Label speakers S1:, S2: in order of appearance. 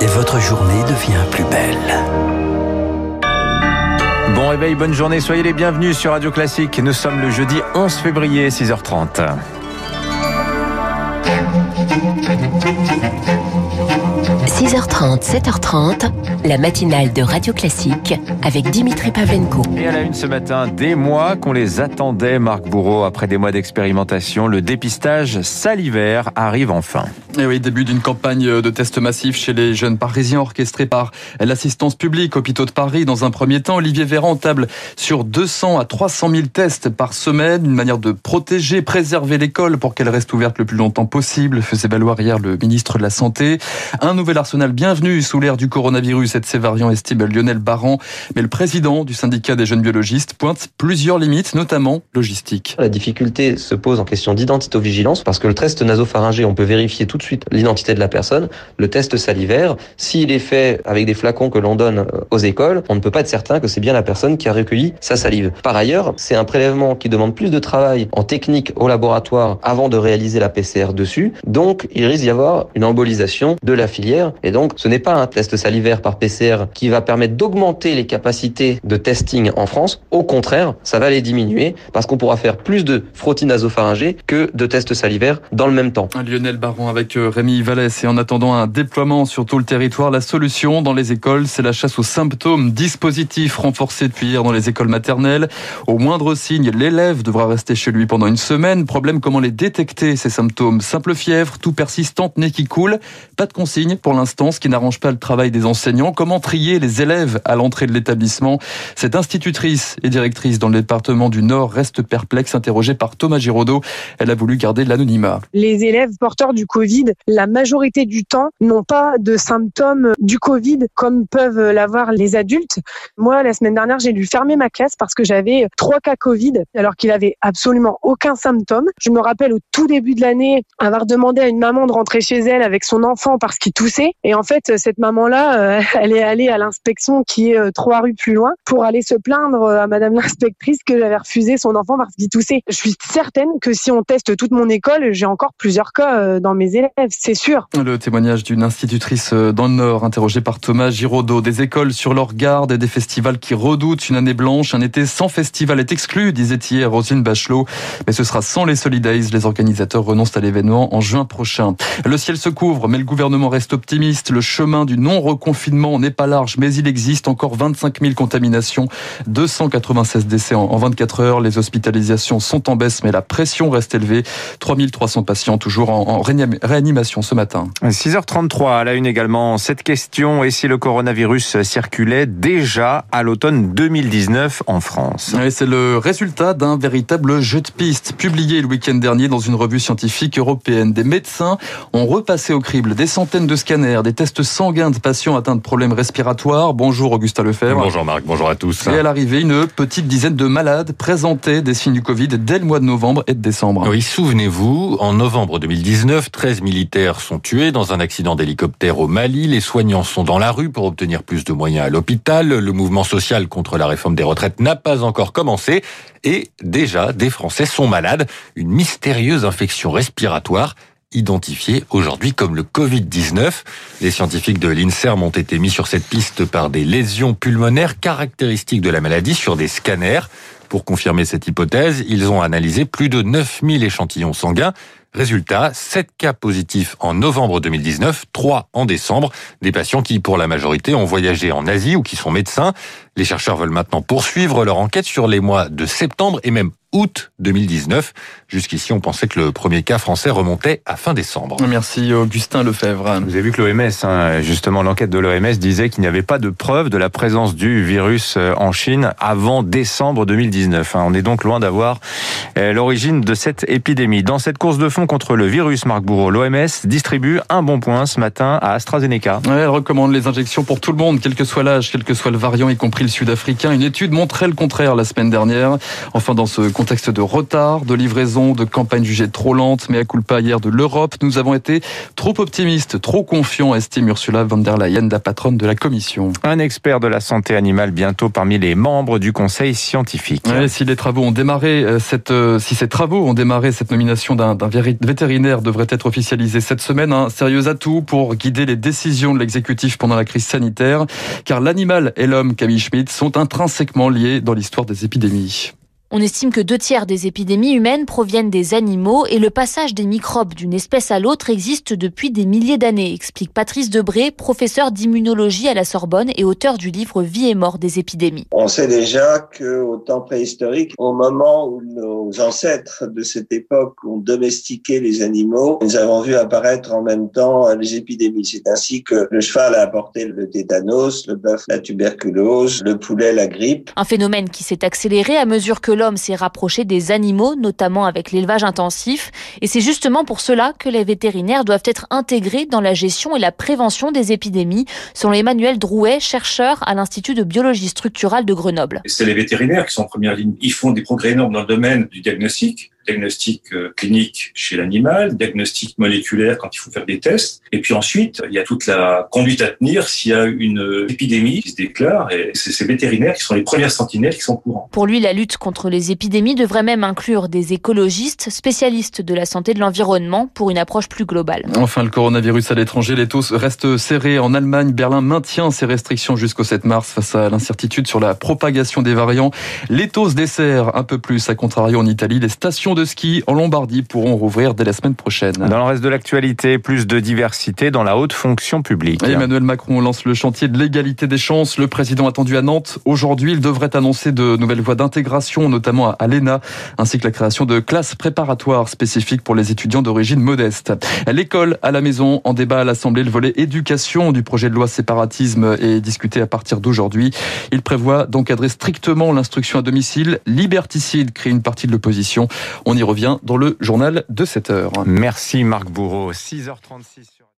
S1: Et votre journée devient plus belle.
S2: Bon réveil, bonne journée, soyez les bienvenus sur Radio Classique. Nous sommes le jeudi 11 février, 6h30.
S3: 6h30, 7h30, la matinale de Radio Classique avec Dimitri Pavlenko.
S2: Et à la une ce matin, des mois qu'on les attendait, Marc Bourreau, après des mois d'expérimentation, le dépistage salivaire arrive enfin.
S4: Et oui, début d'une campagne de tests massifs chez les jeunes parisiens orchestrée par l'assistance publique, hôpitaux de Paris. Dans un premier temps, Olivier Véran table sur 200 à 300 000 tests par semaine, une manière de protéger, préserver l'école pour qu'elle reste ouverte le plus longtemps possible, faisait valoir hier le ministre de la Santé. Un nouvel arsenal bienvenu sous l'ère du coronavirus et de ses variants, estime Lionel Barran. Mais le président du syndicat des jeunes biologistes pointe plusieurs limites, notamment logistiques.
S5: La difficulté se pose en question d'identité-vigilance parce que le test nasopharyngé, on peut vérifier tout de suite l'identité de la personne. Le test salivaire, s'il est fait avec des flacons que l'on donne euh, aux écoles, on ne peut pas être certain que c'est bien la personne qui a recueilli sa salive. Par ailleurs, c'est un prélèvement qui demande plus de travail en technique au laboratoire avant de réaliser la PCR dessus. Donc, il risque d'y avoir une embolisation de la filière. Donc, ce n'est pas un test salivaire par PCR qui va permettre d'augmenter les capacités de testing en France. Au contraire, ça va les diminuer parce qu'on pourra faire plus de frottis nasopharyngés que de tests salivaires dans le même temps.
S4: Lionel Baron avec euh, Rémi Vallès et en attendant un déploiement sur tout le territoire, la solution dans les écoles, c'est la chasse aux symptômes. Dispositif renforcé depuis hier dans les écoles maternelles. Au moindre signe, l'élève devra rester chez lui pendant une semaine. Problème, comment les détecter, ces symptômes? Simple fièvre, tout persistante, nez qui coule. Pas de consigne pour l'instant, ce qui n'arrange pas le travail des enseignants. Comment trier les élèves à l'entrée de l'établissement? Cette institutrice et directrice dans le département du Nord reste perplexe, interrogée par Thomas Giraudot. Elle a voulu garder l'anonymat.
S6: Les élèves porteurs du Covid, la majorité du temps, n'ont pas de symptômes du Covid comme peuvent l'avoir les adultes. Moi, la semaine dernière, j'ai dû fermer ma classe parce que j'avais trois cas Covid alors qu'il avait absolument aucun symptôme. Je me rappelle au tout début de l'année avoir demandé à une maman de rentrer chez elle avec son enfant parce qu'il toussait. Et en fait, cette maman-là, euh, elle est allée à l'inspection qui est euh, trois rues plus loin pour aller se plaindre euh, à madame l'inspectrice que j'avais refusé son enfant parce qu'il toussait. Je suis certaine que si on teste toute mon école, j'ai encore plusieurs cas dans mes élèves, c'est sûr.
S4: Le témoignage d'une institutrice dans le Nord, interrogée par Thomas Giraudot. Des écoles sur leur garde et des festivals qui redoutent une année blanche. Un été sans festival est exclu, disait hier Rosine Bachelot. Mais ce sera sans les Solidays. Les organisateurs renoncent à l'événement en juin prochain. Le ciel se couvre, mais le gouvernement reste optimiste. Le chemin du non-reconfinement n'est pas large, mais il existe encore 25 000 contaminations, 296 décès en 24 heures. Les hospitalisations sont en baisse, mais la pression reste élevée. 3300 patients toujours en réanimation ce matin.
S2: 6h33 à la une également. Cette question, et si le coronavirus circulait déjà à l'automne 2019 en France?
S4: C'est le résultat d'un véritable jeu de piste publié le week-end dernier dans une revue scientifique européenne. Des médecins ont repassé au crible des centaines de scanners, des tests sanguins de patients atteints de problèmes respiratoires. Bonjour Augustin Lefebvre.
S7: Bonjour Marc, bonjour à tous.
S4: Et à l'arrivée, une petite dizaine de malades présentaient des signes du Covid dès le mois de novembre et de décembre.
S7: Oui, souvenez-vous, en novembre 2019, 13 militaires sont tués dans un accident d'hélicoptère au Mali. Les soignants sont dans la rue pour obtenir plus de moyens à l'hôpital. Le mouvement social contre la réforme des retraites n'a pas encore commencé. Et déjà, des Français sont malades. Une mystérieuse infection respiratoire identifiée aujourd'hui comme le Covid-19. Les scientifiques de l'INSERM ont été mis sur cette piste par des lésions pulmonaires caractéristiques de la maladie sur des scanners. Pour confirmer cette hypothèse, ils ont analysé plus de 9000 échantillons sanguins Résultat, 7 cas positifs en novembre 2019, 3 en décembre, des patients qui, pour la majorité, ont voyagé en Asie ou qui sont médecins. Les chercheurs veulent maintenant poursuivre leur enquête sur les mois de septembre et même août 2019. Jusqu'ici, on pensait que le premier cas français remontait à fin décembre.
S4: Merci Augustin Lefebvre.
S2: Vous avez vu que l'OMS, hein, justement, l'enquête de l'OMS disait qu'il n'y avait pas de preuve de la présence du virus euh, en Chine avant décembre 2019. Hein. On est donc loin d'avoir euh, l'origine de cette épidémie. Dans cette course de fond contre le virus, Marc Bourreau, l'OMS distribue un bon point ce matin à AstraZeneca.
S4: elle recommande les injections pour tout le monde, quel que soit l'âge, quel que soit le variant, y compris le sud-africain. Une étude montrait le contraire la semaine dernière. Enfin, dans ce contexte de retard, de livraison, de campagne jugée trop lente, mais à culpa hier de l'Europe, nous avons été trop optimistes, trop confiants, estime Ursula von der Leyen, la patronne de la Commission.
S2: Un expert de la santé animale bientôt parmi les membres du Conseil scientifique.
S4: si les travaux ont démarré, euh, cette, euh, si ces travaux ont démarré cette nomination d'un véritable vétérinaire devrait être officialisé cette semaine. Un sérieux atout pour guider les décisions de l'exécutif pendant la crise sanitaire, car l'animal et l'homme, Camille Schmidt, sont intrinsèquement liés dans l'histoire des épidémies.
S8: On estime que deux tiers des épidémies humaines proviennent des animaux et le passage des microbes d'une espèce à l'autre existe depuis des milliers d'années, explique Patrice Debré, professeur d'immunologie à la Sorbonne et auteur du livre Vie et mort des épidémies.
S9: On sait déjà qu'au temps préhistorique, au moment où nos ancêtres de cette époque ont domestiqué les animaux, nous avons vu apparaître en même temps les épidémies. C'est ainsi que le cheval a apporté le tétanos, le bœuf la tuberculose, le poulet la grippe.
S8: Un phénomène qui s'est accéléré à mesure que l'homme s'est rapproché des animaux, notamment avec l'élevage intensif. Et c'est justement pour cela que les vétérinaires doivent être intégrés dans la gestion et la prévention des épidémies, selon Emmanuel Drouet, chercheur à l'Institut de biologie structurale de Grenoble.
S10: C'est les vétérinaires qui sont en première ligne. Ils font des progrès énormes dans le domaine du diagnostic diagnostic euh, clinique chez l'animal, diagnostic moléculaire quand il faut faire des tests. Et puis ensuite, il y a toute la conduite à tenir s'il y a une épidémie qui se déclare. Et c'est ces vétérinaires qui sont les premières sentinelles qui sont courants.
S8: Pour lui, la lutte contre les épidémies devrait même inclure des écologistes, spécialistes de la santé de l'environnement, pour une approche plus globale.
S4: Enfin, le coronavirus à l'étranger, les taux restent serrés en Allemagne. Berlin maintient ses restrictions jusqu'au 7 mars face à l'incertitude sur la propagation des variants. Les taux se desserrent un peu plus. À contrario, en Italie, les stations de ski en Lombardie pourront rouvrir dès la semaine prochaine.
S2: Dans le reste de l'actualité, plus de diversité dans la haute fonction publique.
S4: Emmanuel Macron lance le chantier de l'égalité des chances. Le président attendu à Nantes aujourd'hui, il devrait annoncer de nouvelles voies d'intégration, notamment à l'ENA, ainsi que la création de classes préparatoires spécifiques pour les étudiants d'origine modeste. L'école à la maison, en débat à l'Assemblée, le volet éducation du projet de loi séparatisme est discuté à partir d'aujourd'hui. Il prévoit d'encadrer strictement l'instruction à domicile. Liberticide crée une partie de l'opposition. On y revient dans le journal de 7 heures.
S2: Merci Marc Bourreau. 6h36 sur